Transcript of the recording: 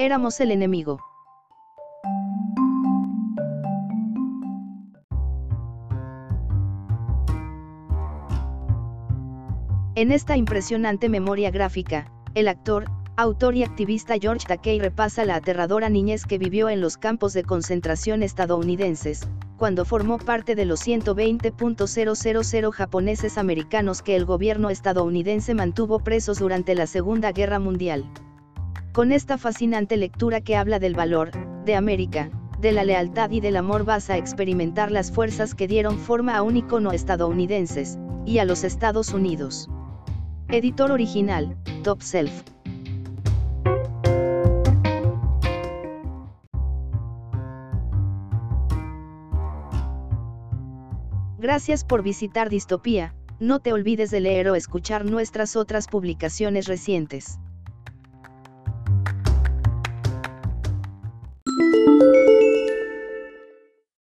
Éramos el enemigo. En esta impresionante memoria gráfica, el actor, autor y activista George Takei repasa la aterradora niñez que vivió en los campos de concentración estadounidenses, cuando formó parte de los 120.000 japoneses americanos que el gobierno estadounidense mantuvo presos durante la Segunda Guerra Mundial. Con esta fascinante lectura que habla del valor, de América, de la lealtad y del amor vas a experimentar las fuerzas que dieron forma a un icono estadounidenses, y a los Estados Unidos. Editor original, Top Self. Gracias por visitar Distopía, no te olvides de leer o escuchar nuestras otras publicaciones recientes.